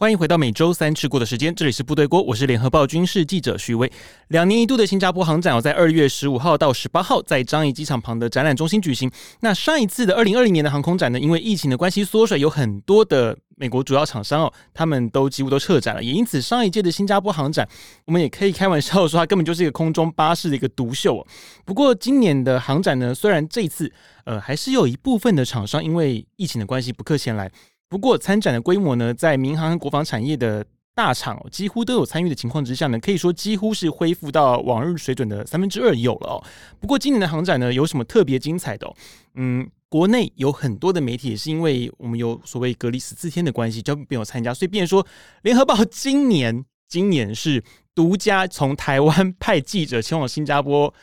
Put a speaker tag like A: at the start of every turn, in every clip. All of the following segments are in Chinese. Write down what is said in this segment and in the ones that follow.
A: 欢迎回到每周三吃过的时间，这里是部队锅，我是联合报军事记者徐威。两年一度的新加坡航展，要在二月十五号到十八号在樟宜机场旁的展览中心举行。那上一次的二零二零年的航空展呢，因为疫情的关系缩水，有很多的美国主要厂商哦，他们都几乎都撤展了，也因此上一届的新加坡航展，我们也可以开玩笑说，它根本就是一个空中巴士的一个独秀哦。不过今年的航展呢，虽然这一次呃还是有一部分的厂商因为疫情的关系不客前来。不过参展的规模呢，在民航和国防产业的大厂几乎都有参与的情况之下呢，可以说几乎是恢复到往日水准的三分之二有了哦。不过今年的航展呢，有什么特别精彩的？嗯，国内有很多的媒体也是因为我们有所谓隔离十四天的关系，就没有参加，所以变成说联合报 今年今年是独家从台湾派记者前往新加坡。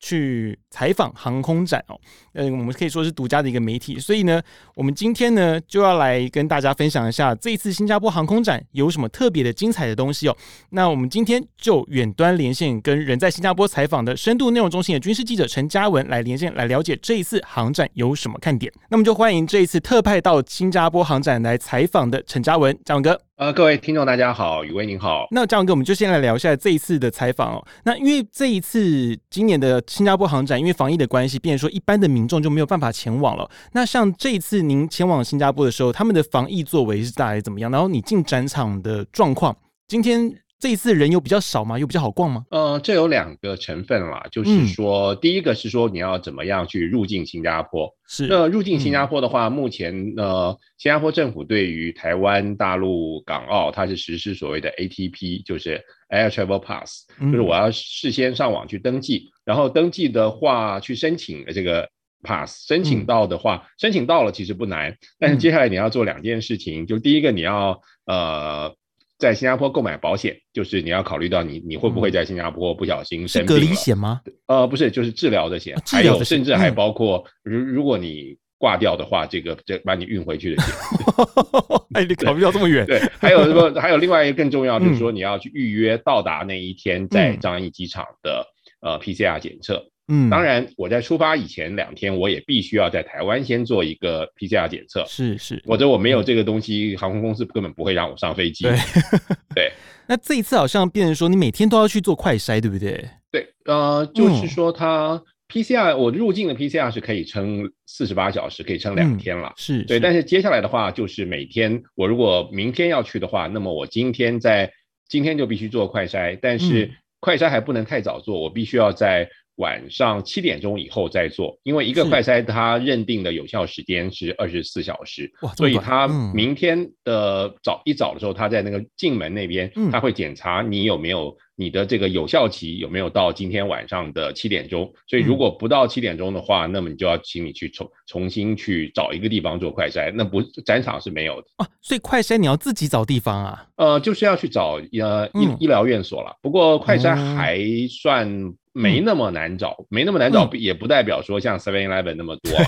A: 去采访航空展哦，嗯，我们可以说是独家的一个媒体，所以呢，我们今天呢就要来跟大家分享一下这一次新加坡航空展有什么特别的精彩的东西哦。那我们今天就远端连线跟人在新加坡采访的深度内容中心的军事记者陈嘉文来连线，来了解这一次航展有什么看点。那么就欢迎这一次特派到新加坡航展来采访的陈嘉文，嘉文哥。
B: 呃，各位听众大家好，宇威您好。
A: 那嘉文哥，我们就先来聊一下这一次的采访哦。那因为这一次今年的新加坡航展，因为防疫的关系，变成说一般的民众就没有办法前往了。那像这一次您前往新加坡的时候，他们的防疫作为是大概怎么样？然后你进展场的状况，今天。这一次人又比较少吗？又比较好逛吗？
B: 呃，这有两个成分啦，就是说，嗯、第一个是说你要怎么样去入境新加坡。是。那入境新加坡的话，嗯、目前呃，新加坡政府对于台湾、大陆、港澳，它是实施所谓的 ATP，就是 Air Travel Pass，就是我要事先上网去登记，嗯、然后登记的话去申请这个 Pass，申请到的话，嗯、申请到了其实不难，但是接下来你要做两件事情，嗯、就第一个你要呃。在新加坡购买保险，就是你要考虑到你你会不会在新加坡不小心生病
A: 险吗？
B: 呃，不是，就是治疗的险，还有甚至还包括如如果你挂掉的话，这个这把你运回去的险。
A: 哎，你考虑到这么远？
B: 对，还有什么？还有另外一个更重要，就是说你要去预约到达那一天在樟宜机场的呃 PCR 检测。嗯，当然，我在出发以前两天，我也必须要在台湾先做一个 PCR 检测。
A: 是是，
B: 否则我没有这个东西，航空公司根本不会让我上飞机。对，对。
A: 那这一次好像变成说，你每天都要去做快筛，对不对？
B: 对，呃，就是说，它 PCR，我入境的 PCR 是可以撑四十八小时，可以撑两天了。是，对。但是接下来的话，就是每天，我如果明天要去的话，那么我今天在今天就必须做快筛，但是快筛还不能太早做，我必须要在。晚上七点钟以后再做，因为一个快筛它认定的有效时间是二十四小时，所以他明天的早一早的时候，他在那个进门那边，他会检查你有没有你的这个有效期有没有到今天晚上的七点钟，所以如果不到七点钟的话，那么你就要请你去重重新去找一个地方做快筛，那不展场是没有的
A: 啊，所以快筛你要自己找地方啊，
B: 呃，就是要去找呃医医疗院所了，不过快筛还算。没那么难找，嗯、没那么难找，也不代表说像 Seven Eleven 那么多、啊。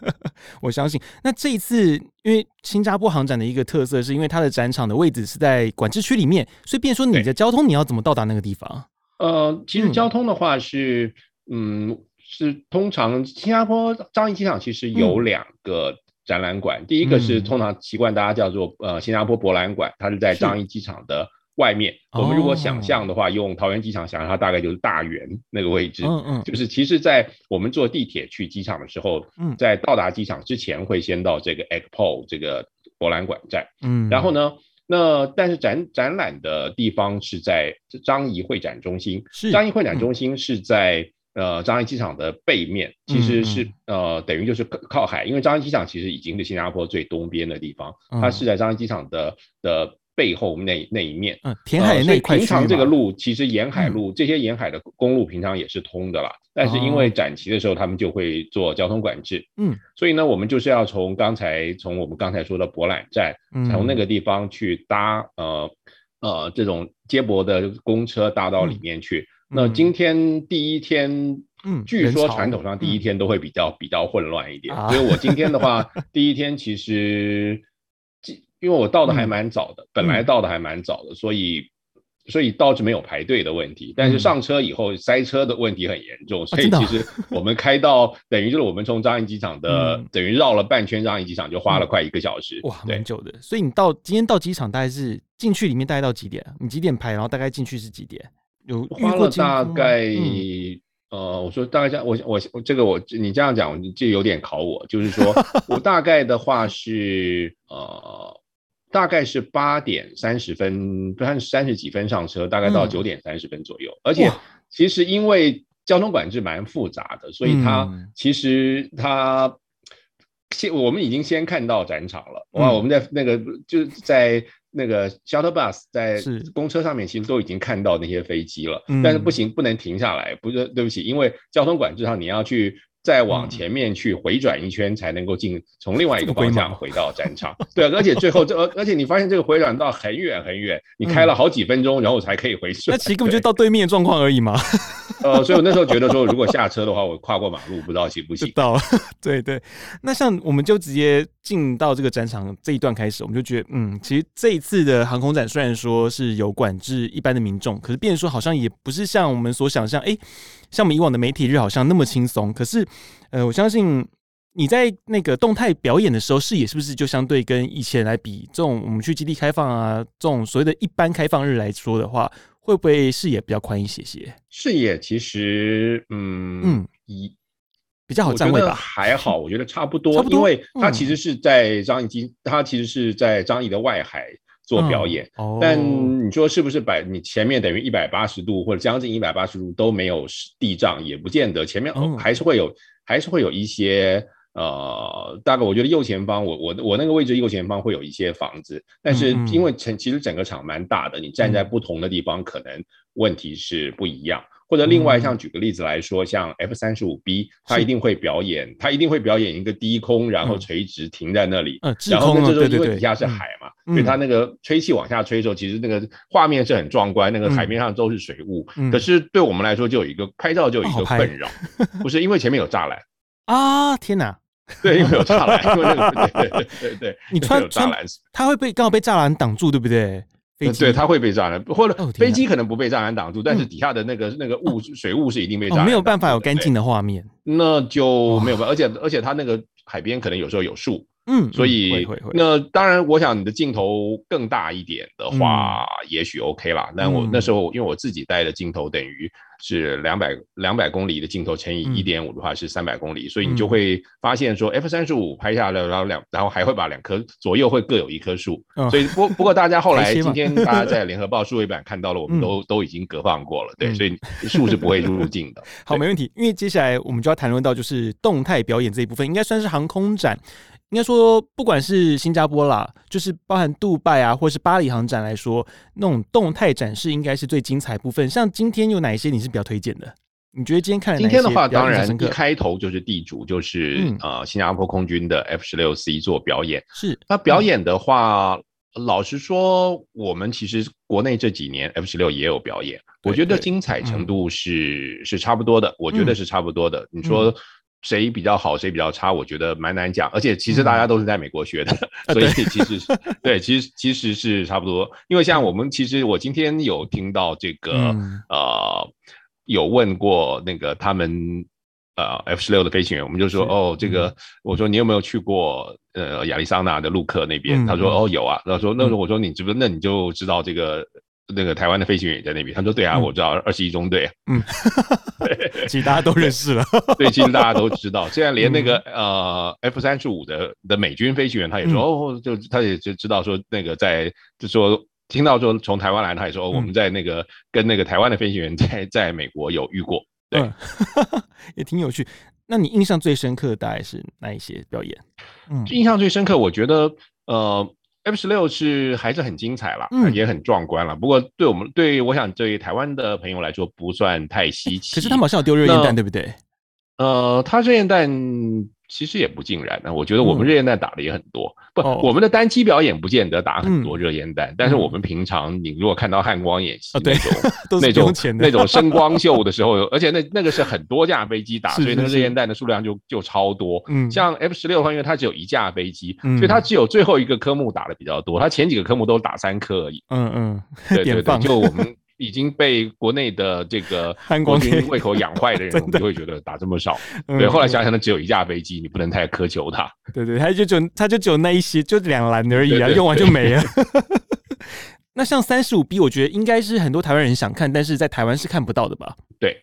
A: 我相信，那这一次，因为新加坡航展的一个特色，是因为它的展场的位置是在管制区里面，所以变说你的交通你要怎么到达那个地方？
B: 呃，其实交通的话是，嗯，嗯，是通常新加坡樟宜机场其实有两个展览馆，嗯、第一个是通常习惯大家叫做呃新加坡博览馆，它是在樟宜机场的。外面，我们如果想象的话，哦、用桃园机场想象，它大概就是大圆那个位置。嗯嗯，就是其实，在我们坐地铁去机场的时候，嗯，在到达机场之前，会先到这个 Expo 这个博览馆站。嗯，然后呢，那但是展展览的地方是在张仪会展中心。是，樟宜会展中心是在、嗯、呃张仪机场的背面，其实是、嗯、呃等于就是靠海，因为张仪机场其实已经是新加坡最东边的地方，嗯、它是在张仪机场的的。背后那那一面，
A: 嗯，填海那块、呃、
B: 平常这个路其实沿海路，嗯、这些沿海的公路平常也是通的啦。嗯、但是因为展期的时候，他们就会做交通管制，嗯，所以呢，我们就是要从刚才从我们刚才说的博览站，嗯、从那个地方去搭呃呃这种接驳的公车搭到里面去。嗯、那今天第一天，嗯，据说传统上第一天都会比较、嗯、比较混乱一点，啊、所以我今天的话，第一天其实。因为我到的还蛮早的，嗯、本来到的还蛮早的，嗯、所以所以倒是没有排队的问题。但是上车以后塞车的问题很严重，所以其实我们开到等于就是我们从樟宜机场的等于绕了半圈樟宜机场就花了快一个小时，
A: 哇，蛮久的。所以你到今天到机场大概是进去里面大概到几点？你几点排？然后大概进去是几点？有
B: 花了大概。呃，我说大概这样，我我我这个我你这样讲，就有点考我，就是说 我大概的话是呃，大概是八点三十分，不三三十几分上车，大概到九点三十分左右。嗯、而且其实因为交通管制蛮复杂的，所以它其实它先我们已经先看到展场了，哇，我们在那个就是在。那个 shuttle bus 在公车上面其实都已经看到那些飞机了，但是不行，不能停下来，不是，对不起，因为交通管制上你要去。再往前面去回转一圈，才能够进从另外一个方向回到战场。对，而且最后这而而且你发现这个回转到很远很远，你开了好几分钟，然后才可以回去。
A: 那其实根本就到对面的状况而已嘛。
B: 呃，所以我那时候觉得说，如果下车的话，我跨过马路不知道行不行。
A: 到，对对。那像我们就直接进到这个战场这一段开始，我们就觉得，嗯，其实这一次的航空展虽然说是有管制一般的民众，可是变成说好像也不是像我们所想象，哎。像我们以往的媒体日好像那么轻松，可是，呃，我相信你在那个动态表演的时候，视野是不是就相对跟以前来比，这种我们去基地开放啊，这种所谓的一般开放日来说的话，会不会视野比较宽一些些？
B: 视野其实，嗯嗯，一
A: 比较好站位吧？
B: 还好，我觉得差不多，因为它其实是在樟宜机，它其实是在樟宜的外海。做表演，但你说是不是百你前面等于一百八十度或者将近一百八十度都没有地障，也不见得，前面还是会有，嗯、还是会有一些呃，大概我觉得右前方，我我我那个位置右前方会有一些房子，但是因为其实整个场蛮大的，你站在不同的地方可能问题是不一样。或者另外，像举个例子来说，像 F 三十五 B，它一定会表演，它一定会表演一个低空，然后垂直停在那里，然后这时候因为底下是海嘛，所以它那个吹气往下吹的时候，其实那个画面是很壮观，那个海面上都是水雾。可是对我们来说，就有一个拍照就有一个困扰，不是因为前面有栅栏
A: 啊！天哪，
B: 对，因为有栅栏，因为那个 对对对对，
A: 你穿栅栏，它会被刚好被栅栏挡住，对不对？
B: 对，它会被栅栏，或者飞机可能不被栅栏挡住，但是底下的那个那个雾水雾是一定被栅栏，
A: 没有办法有干净的画面，
B: 那就没有办法，而且而且它那个海边可能有时候有树，嗯，所以那当然，我想你的镜头更大一点的话，也许 OK 啦。但我那时候因为我自己带的镜头等于。是两百两百公里的镜头乘以一点五的话是三百公里，嗯、所以你就会发现说 F 三十五拍下来，然后两然后还会把两棵左右会各有一棵树，哦、所以不不过大家后来今天 大家在联合报数位版看到了，我们都、嗯、都已经隔放过了，对，所以树是不会入 镜的。
A: 好，没问题，因为接下来我们就要谈论到就是动态表演这一部分，应该算是航空展。应该说，不管是新加坡啦，就是包含杜拜啊，或是巴黎航展来说，那种动态展示应该是最精彩部分。像今天有哪一些你是比较推荐的？你觉得今天看
B: 今天的话，当然一开头就是地主，就是、嗯、呃新加坡空军的 F 十六 C 做表演。
A: 是
B: 那表演的话，嗯、老实说，我们其实国内这几年 F 十六也有表演，我觉得精彩程度是、嗯、是差不多的。我觉得是差不多的。嗯、你说。谁比较好，谁比较差？我觉得蛮难讲。而且其实大家都是在美国学的，嗯、所以其实是 对，其实其实是差不多。因为像我们，其实我今天有听到这个、嗯、呃，有问过那个他们呃 F 十六的飞行员，我们就说哦，这个我说你有没有去过呃亚利桑那的陆克那边？嗯、他说哦有啊。他说那我说你知不知？那你就知道这个。那个台湾的飞行员也在那边，他说：“对啊，我知道二十一中队。”嗯，
A: 其实大家都认识了。
B: 对，其实大家都知道。现在连那个呃 F 三十五的的美军飞行员，他也说哦，就他也就知道说那个在就说听到说从台湾来，他也说我们在那个跟那个台湾的飞行员在 在美国有遇过。对，
A: 也挺有趣。那你印象最深刻的大概是哪一些表演？
B: 嗯，印象最深刻，我觉得呃。F 十六是还是很精彩了，嗯、也很壮观了。不过对我们，对我想对台湾的朋友来说不算太稀奇。
A: 可是他们好像有丢热焰弹，对不对？
B: 呃，他热焰弹其实也不尽然呢，我觉得我们热焰弹打的也很多，嗯、不，
A: 哦、
B: 我们的单机表演不见得打很多热焰弹，
A: 嗯、
B: 但是我们平常你如果看到汉光演习那种、
A: 哦、
B: 那种那种声光秀的时候，而且那那个是很多架飞机打，
A: 是是是
B: 所以那个热焰弹的数量就就超多。
A: 嗯，
B: 像 F 十六的话，因为它只有一架飞机，
A: 嗯、
B: 所以它只有最后一个科目打的比较多，它前几个科目都打三颗而已。
A: 嗯嗯，
B: 对 对对，就我们。已经被国内的这个 国军胃口养坏的人，我们就会觉得打这么少。对，后来想想呢，只有一架飞机，你不能太苛求它。
A: 对对，它就只有他就只有那一些，就两栏而已啊，用完就没了。那像三十五 B，我觉得应该是很多台湾人想看，但是在台湾是看不到的吧？
B: 对，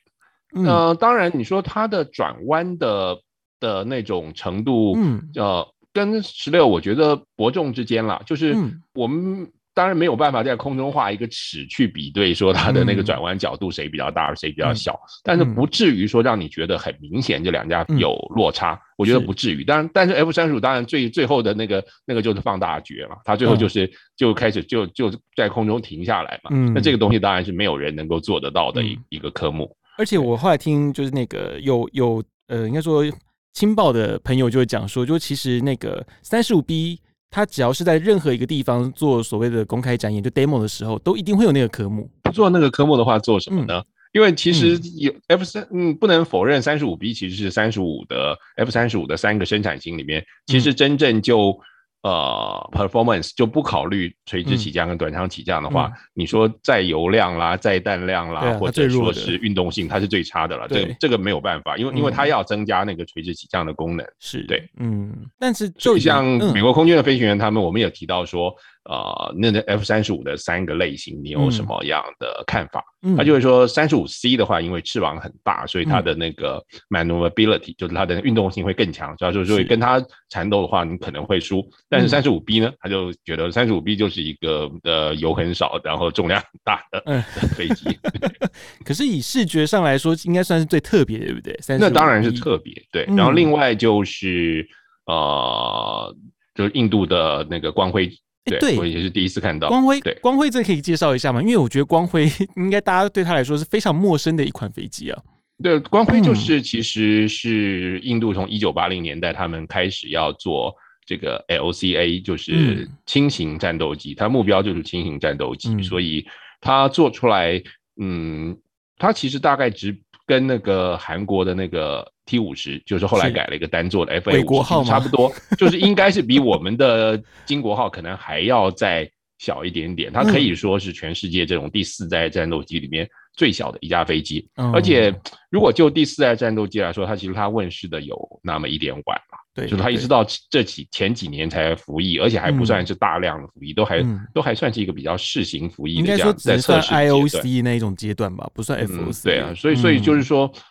B: 呃，当然你说它的转弯的的那种程度，嗯，呃，跟十六我觉得伯仲之间啦，就是我们。当然没有办法在空中画一个尺去比对，说它的那个转弯角度谁比较大，谁比较小，嗯、但是不至于说让你觉得很明显这两家有落差，嗯、我觉得不至于。当然，但是 F 三十五当然最最后的那个那个就是放大绝嘛，它最后就是、嗯、就开始就就在空中停下来嘛。嗯，那这个东西当然是没有人能够做得到的一、嗯、一个科目。
A: 而且我后来听就是那个有有呃，应该说青报的朋友就会讲说，就其实那个三十五 B。他只要是在任何一个地方做所谓的公开展演，就 demo 的时候，都一定会有那个科目。
B: 不做那个科目的话，做什么呢？嗯、因为其实有 F 三，嗯，不能否认三十五 B 其实是三十五的 F 三十五的三个生产型里面，其实真正就。呃，performance 就不考虑垂直起降跟短场起降的话，嗯嗯、你说载油量啦、载弹量啦，啊、或者说是运动性，它是最差的了。这个这个没有办法，因为、嗯、因为它要增加那个垂直起降的功能。
A: 是
B: 对，
A: 嗯，但是就
B: 像美国空军的飞行员，他们我们也提到说。呃，那那 F 三十五的三个类型，你有什么样的看法？嗯，他就会说，三十五 C 的话，因为翅膀很大，所以它的那个 maneuverability，嗯，就是它的运动性会更强，主要就是说跟它缠斗的话，你可能会输。但是三十五 B 呢，他就觉得三十五 B 就是一个呃油很少，然后重量很大的飞机。
A: 嗯、可是以视觉上来说，应该算是最特别的，对不对？
B: 那当然是特别，对。然后另外就是呃，就是印度的那个光辉。对，对我也是第一次看到
A: 光辉。
B: 对，
A: 光辉这可以介绍一下吗？因为我觉得光辉应该大家对他来说是非常陌生的一款飞机啊。
B: 对，光辉就是其实是印度从一九八零年代他们开始要做这个 LCA，就是轻型战斗机，它目标就是轻型战斗机，所以它做出来，嗯，它其实大概只跟那个韩国的那个。T 五十就是后来改了一个单座的 FA 五十，差不多就是应该是比我们的金国号可能还要再小一点点。它可以说是全世界这种第四代战斗机里面最小的一架飞机。而且如果就第四代战斗机来说，它其实它问世的有那么一点晚了。对，就是它一直到这几前几年才服役，而且还不算是大量的服役，都还都还算是一个比较试行服役的这样，应该说在测试
A: IOC 那一种阶段吧，不算 FOC。
B: 对啊，所以所以就是说。嗯，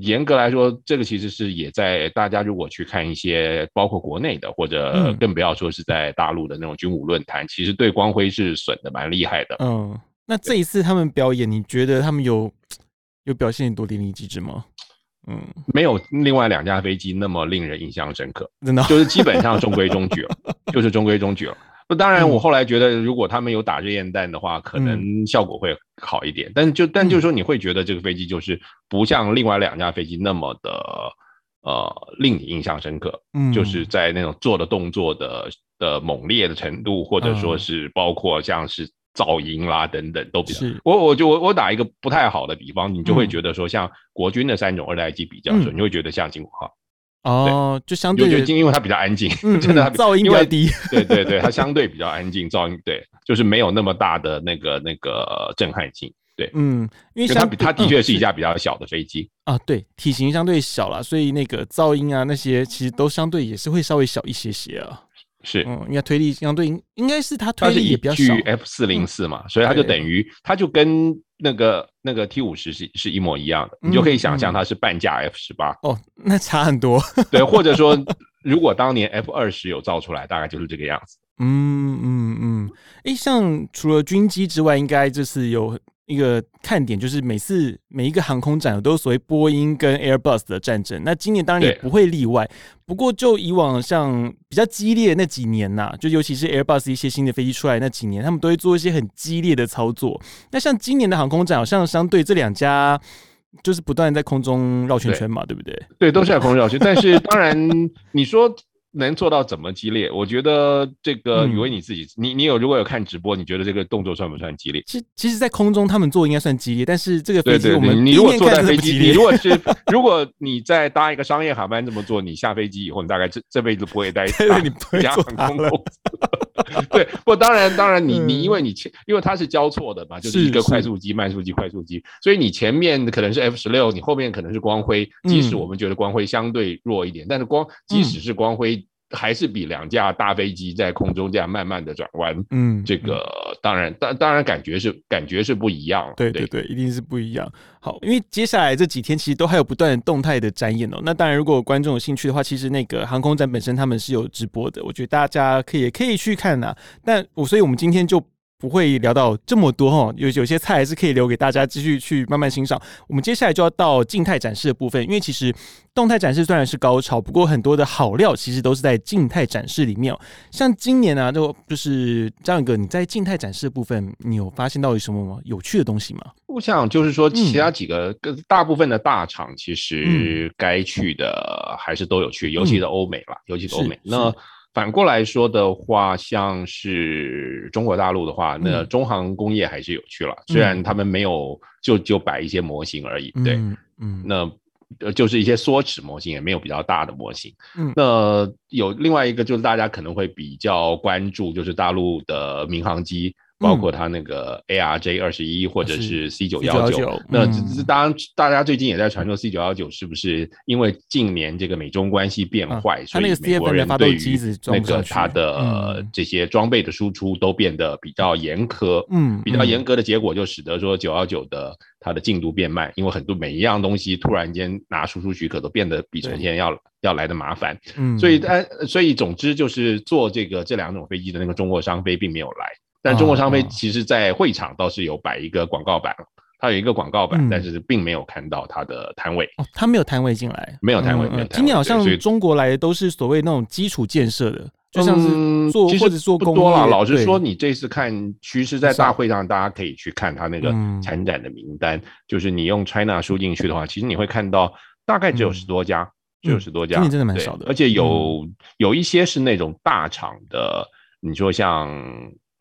B: 严格来说，这个其实是也在大家如果去看一些包括国内的，或者更不要说是在大陆的那种军武论坛，嗯、其实对光辉是损的蛮厉害的。
A: 嗯，那这一次他们表演，你觉得他们有有表现多淋漓尽致吗？嗯，
B: 没有另外两架飞机那么令人印象深刻，
A: 真的
B: 就是基本上中规中矩了，就是中规中矩了。那当然，我后来觉得，如果他们有打热焰弹的话，可能效果会好一点。嗯、但是就但就是说，你会觉得这个飞机就是不像另外两架飞机那么的呃令你印象深刻。嗯，就是在那种做的动作的的猛烈的程度，或者说是包括像是噪音啦等等，都比较。我我就我我打一个不太好的比方，你就会觉得说，像国军的三种二代机比较说，嗯、你会觉得像金国号。
A: 哦，就相对的，
B: 因为它比较安静，
A: 嗯、
B: 真的
A: 噪音比较低。
B: 对对对，它相对比较安静，噪音对，就是没有那么大的那个那个震撼性。对，
A: 嗯，因为
B: 它它的确是一架比较小的飞机、
A: 嗯、啊，对，体型相对小了，所以那个噪音啊那些其实都相对也是会稍微小一些些啊。
B: 是，
A: 嗯，应该推力相对应应该是它推力也比较
B: 少。F 四零四嘛，所以它就等于它就跟那个那个 T 五十是是一模一样的，你就可以想象它是半价 F 十八。
A: 哦，那差很多。
B: 对，或者说如果当年 F 二十有造出来，大概就是这个样子。
A: 嗯嗯嗯，诶，像除了军机之外，应该就是有。一个看点就是每次每一个航空展都有所谓波音跟 Airbus 的战争，那今年当然也不会例外。不过就以往像比较激烈的那几年呐、啊，就尤其是 Airbus 一些新的飞机出来那几年，他们都会做一些很激烈的操作。那像今年的航空展，好像相对这两家就是不断在空中绕圈圈嘛，对，对不对？
B: 对，都是在空中绕圈。但是当然，你说。能做到怎么激烈？我觉得这个宇威你自己，嗯、你你有如果有看直播，你觉得这个动作算不算激烈？
A: 其其实，在空中他们做应该算激烈，但是这个飞机我们
B: 你如果坐在飞机，你如果是 如果你在搭一个商业航班这么做，你下飞机以后，你大概这这辈子不会待对
A: 你不会坐它了。
B: 对，不当然当然你你因为你前因为它是交错的嘛，就是一个快速机慢速机快速机，所以你前面可能是 F 十六，你后面可能是光辉。即使我们觉得光辉相对弱一点，嗯、但是光即使是光辉。还是比两架大飞机在空中这样慢慢的转弯，嗯，这个当然，当当然感觉是感觉是不一样，
A: 对对对，一定是不一样。好，因为接下来这几天其实都还有不断的动态的展演哦。那当然，如果观众有兴趣的话，其实那个航空展本身他们是有直播的，我觉得大家可以也可以去看呐。但我所以我们今天就。不会聊到这么多哈，有有些菜还是可以留给大家继续去慢慢欣赏。我们接下来就要到静态展示的部分，因为其实动态展示虽然是高潮，不过很多的好料其实都是在静态展示里面。像今年啊，就就是张宇哥，你在静态展示的部分，你有发现到有什么有趣的东西吗？
B: 我想就是说，其他几个大部分的大厂，其实该去的还是都有去，尤其是欧美吧，尤其是欧美。那反过来说的话，像是中国大陆的话，那中航工业还是有趣了，嗯、虽然他们没有就就摆一些模型而已，对，嗯，嗯那呃就是一些缩尺模型，也没有比较大的模型。嗯，那有另外一个就是大家可能会比较关注，就是大陆的民航机。包括它那个 ARJ 二十一或者是 C 九幺九，那当然大家最近也在传说 C 九幺九是不是因为近年这个美中关系变坏，所以美国人对于那个它的这些装备的输出都变得比较严苛，嗯，比较严格的结果就使得说九幺九的它的进度变慢，因为很多每一样东西突然间拿输出许可都变得比从前要要来的麻烦，嗯，所以但所以总之就是做这个这两种飞机的那个中国商飞并没有来。但中国商飞其实，在会场倒是有摆一个广告板，它有一个广告板，但是并没有看到它的摊位。哦，
A: 它没有摊位进来，
B: 没有摊位。
A: 今年好像中国来的都是所谓那种基础建设的，就像是做或者做工
B: 多了。老实说，你这次看，其实，在大会上大家可以去看它那个参展的名单，就是你用 China 输进去的话，其实你会看到大概只有十多家，只有十多家，
A: 今年真的蛮少的。
B: 而且有有一些是那种大厂的，你说像。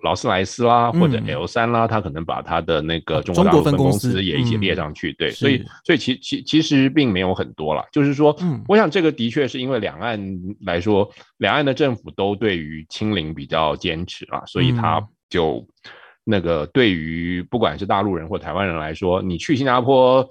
B: 劳斯莱斯啦，或者 L 三啦，他可能把他的那个中国大陆分公司也一起列上去，对，所以所以其其其实并没有很多了，就是说，我想这个的确是因为两岸来说，两岸的政府都对于清零比较坚持啊，所以他就那个对于不管是大陆人或台湾人来说，你去新加坡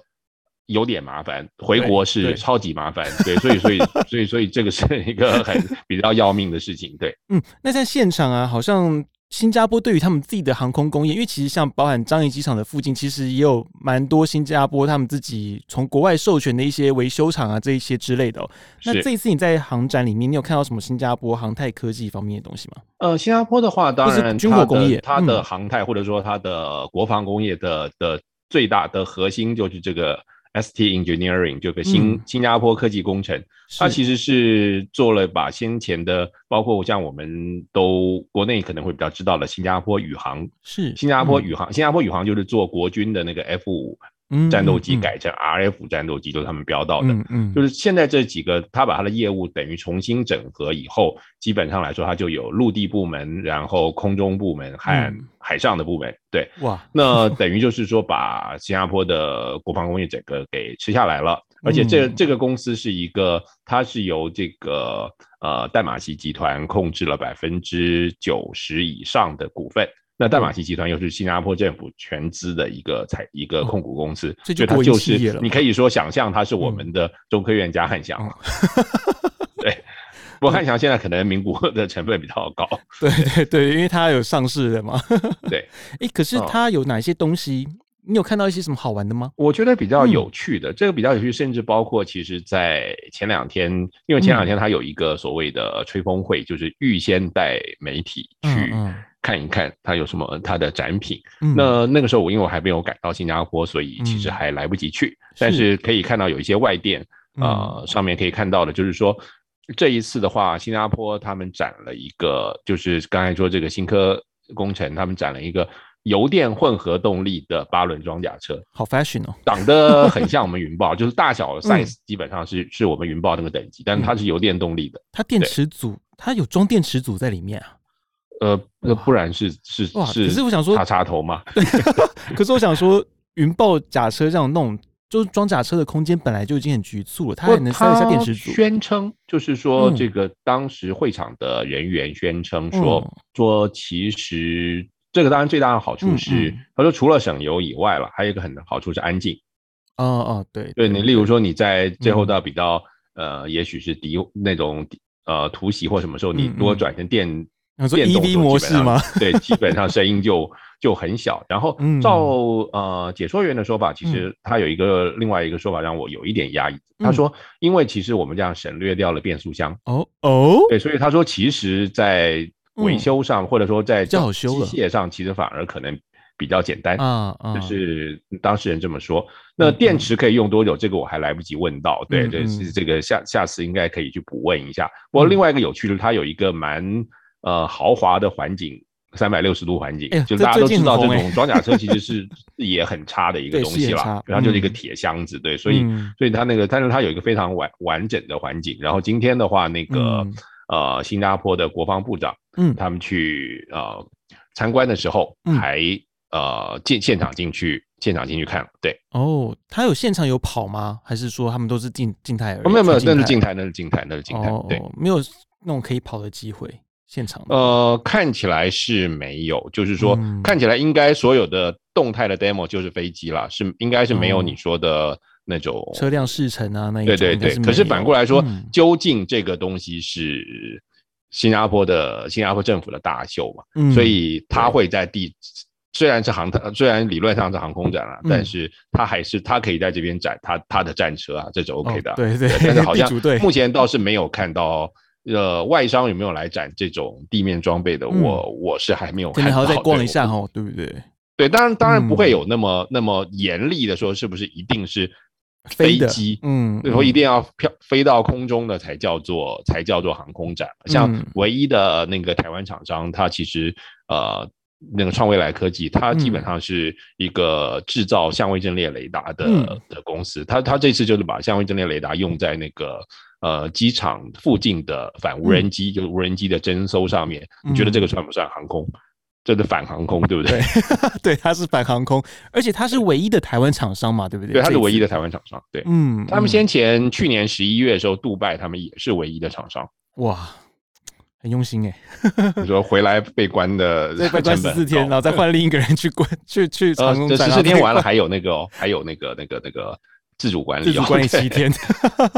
B: 有点麻烦，回国是超级麻烦，对，所以所以所以所以这个是一个很比较要命的事情，对，
A: 嗯，那在现场啊，好像。新加坡对于他们自己的航空工业，因为其实像包含樟宜机场的附近，其实也有蛮多新加坡他们自己从国外授权的一些维修厂啊，这一些之类的、哦。那这一次你在航展里面，你有看到什么新加坡航太科技方面的东西吗？
B: 呃，新加坡的话，当然军火工业，它的航太或者说它的国防工业的的最大的核心就是这个。ST Engineering 就个新、嗯、新加坡科技工程，它其实是做了把先前的，包括像我们都国内可能会比较知道的新加坡宇航，是新加坡宇航，嗯、新加坡宇航就是做国军的那个 F 五。战斗机改成 RF 战斗机，就是他们标到的。嗯嗯，就是现在这几个，他把他的业务等于重新整合以后，基本上来说，他就有陆地部门，然后空中部门和海上的部门。对，哇，那 等于就是说，把新加坡的国防工业整个给吃下来了。而且这这个公司是一个，它是由这个呃淡马锡集团控制了百分之九十以上的股份。那淡马锡集团又是新加坡政府全资的一个财一个控股公司，所以它就是你可以说想象它是我们的中科院加汉翔，对。不过汉翔现在可能名股的成分比较高，
A: 对对对，因为它有上市的嘛。
B: 对，
A: 哎，可是它有哪些东西？你有看到一些什么好玩的吗？
B: 我觉得比较有趣的，这个比较有趣，甚至包括其实，在前两天，因为前两天它有一个所谓的吹风会，就是预先带媒体去。看一看它有什么它的展品。嗯、那那个时候我因为我还没有赶到新加坡，所以其实还来不及去。嗯、但是可以看到有一些外电啊、呃，上面可以看到的，就是说这一次的话，新加坡他们展了一个，就是刚才说这个新科工程，他们展了一个油电混合动力的八轮装甲车，
A: 好 fashion 哦，
B: 长得很像我们云豹，就是大小 size 基本上是、嗯、是我们云豹那个等级，但是它是油电动力的。
A: 它电池组，它有装电池组在里面啊？
B: 呃，那不然是是是，可
A: 是我想说
B: 插插头吗？
A: 可是我想说，云豹甲车这样弄。就是装甲车的空间本来就已经很局促了，它还能塞一下电池组。
B: 宣称就是说，这个当时会场的人员宣称说，嗯、说其实这个当然最大的好处是，嗯嗯、他说除了省油以外了，还有一个很好处是安静。
A: 哦哦，
B: 对，对，你例如说你在最后到比较、嗯、呃，也许是敌那种呃突袭或什么时候，你如果转成电。
A: 说 EV 模式吗？
B: 对，基本上声音就就很小。然后照呃解说员的说法，其实他有一个另外一个说法让我有一点压抑。他说，因为其实我们这样省略掉了变速箱。哦哦，对，所以他说，其实，在维修上或者说在机械上，其实反而可能比较简单。啊啊，就是当事人这么说。那电池可以用多久？这个我还来不及问到。对对，是这个下下次应该可以去补问一下。不过另外一个有趣的，他有一个蛮。呃，豪华的环境，三百六十度环境，欸、就是大家都知道，这种装甲车其实 是也很差的一个东西啦。然后就是一个铁箱子，对，所以、嗯、所以它那个，但是它有一个非常完完整的环境。然后今天的话，那个、嗯、呃，新加坡的国防部长，嗯，他们去呃参观的时候，还、嗯、呃进现场进去，现场进去看了，对。
A: 哦，他有现场有跑吗？还是说他们都是静静态而已？
B: 哦，没有没有，那是静态，那是静态，那是静态，对，
A: 没有那种可以跑的机会。现场
B: 呃，看起来是没有，就是说、嗯、看起来应该所有的动态的 demo 就是飞机啦，是应该是没有你说的那种、嗯、车
A: 辆试乘啊，那一
B: 种对对对。可是反过来说，嗯、究竟这个东西是新加坡的新加坡政府的大秀嘛？嗯、所以它会在地，虽然是航虽然理论上是航空展啊，嗯、但是它还是它可以在这边展它它的战车啊，这是 OK 的、啊哦。对对，但是好像目前倒是没有看到。呃，外商有没有来展这种地面装备的？嗯、我我是还没有看到。可能还要再
A: 逛一下哦，对不对？
B: 对，当然当然不会有那么、嗯、那么严厉的说，是不是一定是飞机？嗯，最后一定要飘飞到空中的才叫做才叫做航空展。像唯一的那个台湾厂商，它其实呃那个创未来科技，它基本上是一个制造相位阵列雷达的、嗯、的公司。它它这次就是把相位阵列雷达用在那个。呃，机场附近的反无人机，嗯、就是无人机的征收上面，嗯、你觉得这个算不算航空？这是反航空，对不对？
A: 对，它是反航空，而且它是唯一的台湾厂商嘛，对不对？
B: 对，它是唯一的台湾厂商。对，嗯，他们先前去年十一月的时候，杜拜他们也是唯一的厂商。
A: 哇，很用心哎！
B: 你说回来被关的，
A: 被关十四天，然后再换另一个人去关，去去
B: 呃，这十四天完了，还有那个哦，还有那个那个那个。自主管理，自
A: 主管理七天。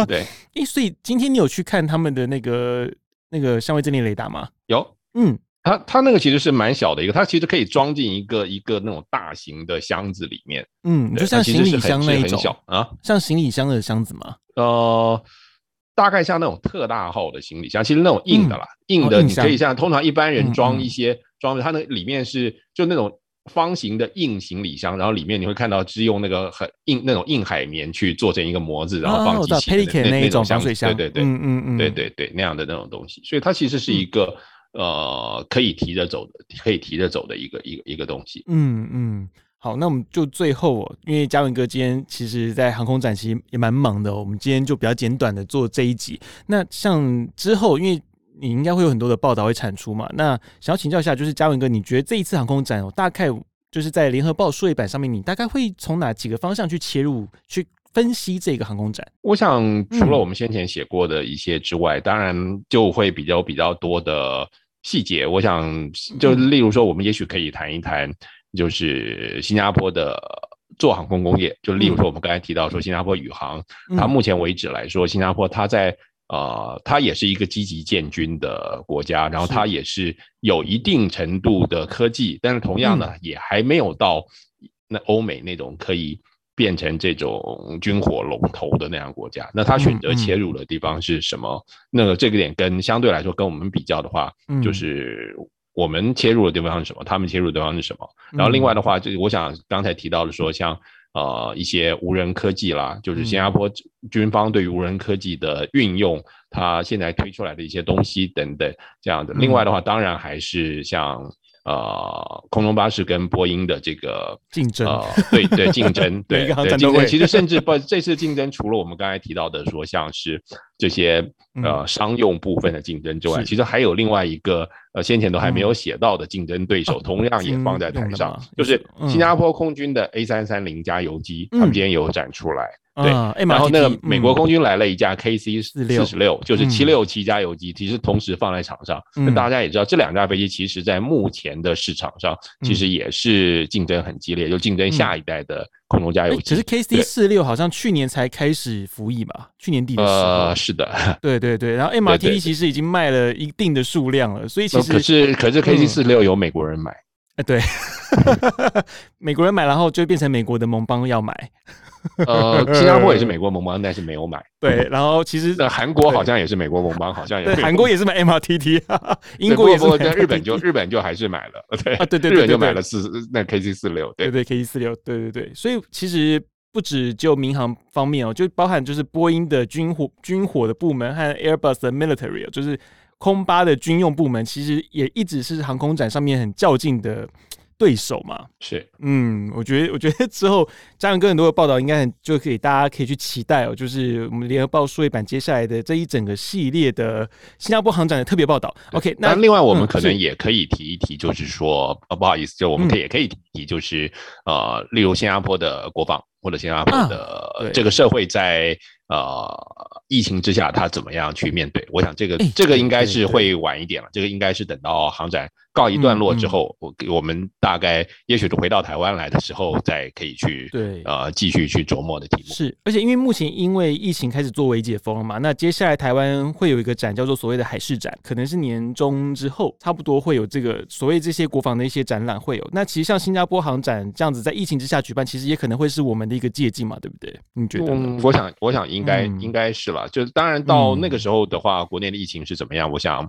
B: 对，
A: 诶，所以今天你有去看他们的那个那个相位阵列雷达吗？
B: 有，嗯，它它那个其实是蛮小的一个，它其实可以装进一个一个那种大型的箱子里面，
A: 嗯，就像行李箱那一种啊，像行李箱的箱子吗？
B: 呃，大概像那种特大号的行李箱，其实那种硬的啦，硬的你可以像通常一般人装一些装的，它那里面是就那种。方形的硬行李箱，然后里面你会看到是用那个很硬那种硬海绵去做成一个模子，然后放机器的那种防水箱，对对对，嗯嗯嗯，对对对，那样的那种东西，所以它其实是一个呃可以提着走的，可以提着走的一个一个一个东西。
A: 嗯嗯，好，那我们就最后，因为嘉文哥今天其实在航空展其实也蛮忙的，我们今天就比较简短的做这一集。那像之后，因为你应该会有很多的报道会产出嘛？那想要请教一下，就是嘉文哥，你觉得这一次航空展，大概就是在联合报数位版上面，你大概会从哪几个方向去切入，去分析这个航空展？
B: 我想，除了我们先前写过的一些之外，嗯、当然就会比较比较多的细节。我想，就例如说，我们也许可以谈一谈，就是新加坡的做航空工业。就例如说，我们刚才提到说，新加坡宇航，嗯、它目前为止来说，新加坡它在呃，它也是一个积极建军的国家，然后它也是有一定程度的科技，但是同样呢，也还没有到那欧美那种可以变成这种军火龙头的那样国家。那它选择切入的地方是什么？那个这个点跟相对来说跟我们比较的话，就是我们切入的地方是什么？他们切入的地方是什么？然后另外的话，就是我想刚才提到的说，像。呃，一些无人科技啦，就是新加坡军方对于无人科技的运用，它现在推出来的一些东西等等这样的。另外的话，当然还是像呃空中巴士跟波音的这个
A: 竞争，
B: 呃，对对竞争，对对竞争。其实甚至不这次竞争，除了我们刚才提到的说像是这些呃商用部分的竞争之外，其实还有另外一个呃先前都还没有写到的竞争对手，同样也放在台上，就是新加坡空军的 A 三三零加油机，他们今天有展出来。对，然后那个美国空军来了一架 KC 四十六，就是七六七加油机，其实同时放在场上。那大家也知道，这两架飞机其实在目前的市场上，其实也是竞争很激烈，就竞争下一代的空中加油机。
A: 其实 KC 四六好像去年才开始服役吧？去年底的时候。
B: 呃，是的，
A: 对对对。然后 MRTT 其实已经卖了一定的数量了，所以其实
B: 可是可是 KC 四六有美国人买。
A: 哎，对，美国人买，然后就变成美国的盟邦要买。
B: 呃，新加坡也是美国盟邦，但是没有买。
A: 对，然后其实
B: 韩国好像也是美国盟邦，好像也是。
A: 韩国也是买 MRTT，英国也是。
B: 日本就日本就还是买了，对
A: 啊，对对对，
B: 日本就买了四那 KC 四六，
A: 对对 KC 四六，对对对。所以其实不止就民航方面哦，就包含就是波音的军火军火的部门和 Airbus 的 military，就是空巴的军用部门，其实也一直是航空展上面很较劲的。对手嘛，
B: 是，
A: 嗯，我觉得，我觉得之后嘉伦哥很多的报道，应该很就可以，大家可以去期待哦。就是我们联合报数位版接下来的这一整个系列的新加坡航展的特别报道。OK，那
B: 另外我们可能也可以提一提，就是说，呃，不好意思，就我们可以也可以提一提，就是呃，例如新加坡的国防或者新加坡的这个社会在呃。疫情之下，他怎么样去面对？我想这个这个应该是会晚一点了。这个应该是等到航展告一段落之后，我我们大概也许是回到台湾来的时候，再可以去对呃继续去琢磨的题目。
A: 是，而且因为目前因为疫情开始做为解封了嘛，那接下来台湾会有一个展叫做所谓的海事展，可能是年中之后差不多会有这个所谓这些国防的一些展览会有。那其实像新加坡航展这样子在疫情之下举办，其实也可能会是我们的一个借鉴嘛，对不对？你觉得？
B: 嗯，我想我想应该应该是了。就是当然到那个时候的话，国内的疫情是怎么样？我想，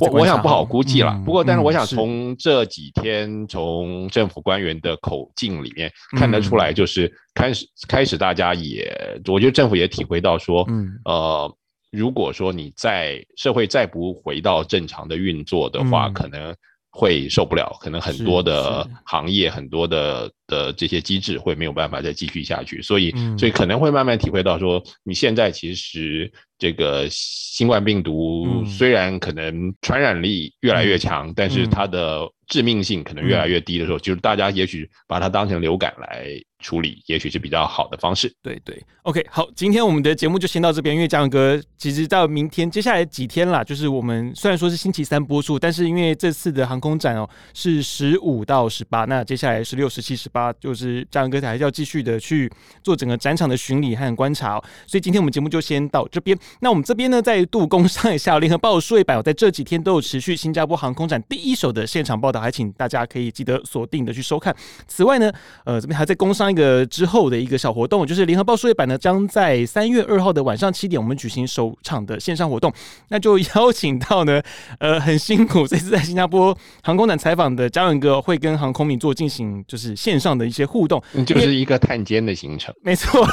B: 我我想不好估计了。不过，但是我想从这几天从政府官员的口径里面看得出来，就是开始开始大家也，我觉得政府也体会到说，呃，如果说你在社会再不回到正常的运作的话，可能会受不了，可能很多的行业很多的。的这些机制会没有办法再继续下去，所以所以可能会慢慢体会到说，你现在其实这个新冠病毒虽然可能传染力越来越强，但是它的致命性可能越来越低的时候，就是大家也许把它当成流感来处理，也许是比较好的方式。
A: 对对，OK，好，今天我们的节目就先到这边，因为嘉伦哥其实到明天接下来几天啦，就是我们虽然说是星期三播出，但是因为这次的航空展哦是十五到十八，那接下来十六、十七、十八。就是嘉伦哥还是要继续的去做整个展场的巡礼和观察，哦所以今天我们节目就先到这边。那我们这边呢，再度工商一下联合报数位版，在这几天都有持续新加坡航空展第一手的现场报道，还请大家可以记得锁定的去收看。此外呢，呃，这边还在工商个之后的一个小活动，就是联合报数位版呢将在三月二号的晚上七点，我们举行首场的线上活动，那就邀 请到呢，呃，很辛苦这次在新加坡航空展采访的嘉文哥，会跟航空迷做进行就是线上。的一些互动，
B: 就是一个探监的行程，
A: 没错。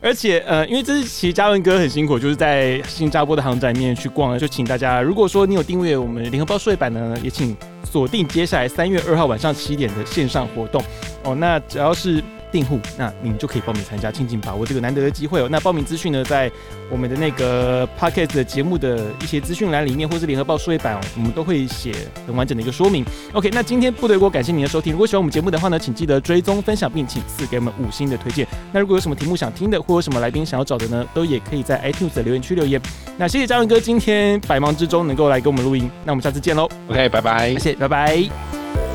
A: 而且呃，因为这是其实嘉文哥很辛苦，就是在新加坡的航展里面去逛，就请大家，如果说你有订阅我们联合报数位版呢，也请锁定接下来三月二号晚上七点的线上活动哦。那只要是。订户，那你们就可以报名参加，尽情把握这个难得的机会哦。那报名资讯呢，在我们的那个 Podcast 的节目的一些资讯栏里面，或是联合报数位版哦，我们都会写很完整的一个说明。OK，那今天部队锅感谢您的收听。如果喜欢我们节目的话呢，请记得追踪、分享，并请赐给我们五星的推荐。那如果有什么题目想听的，或有什么来宾想要找的呢，都也可以在 iTunes 的留言区留言。那谢谢嘉文哥今天百忙之中能够来给我们录音，那我们下次见喽。
B: OK，拜拜，
A: 谢谢，拜拜。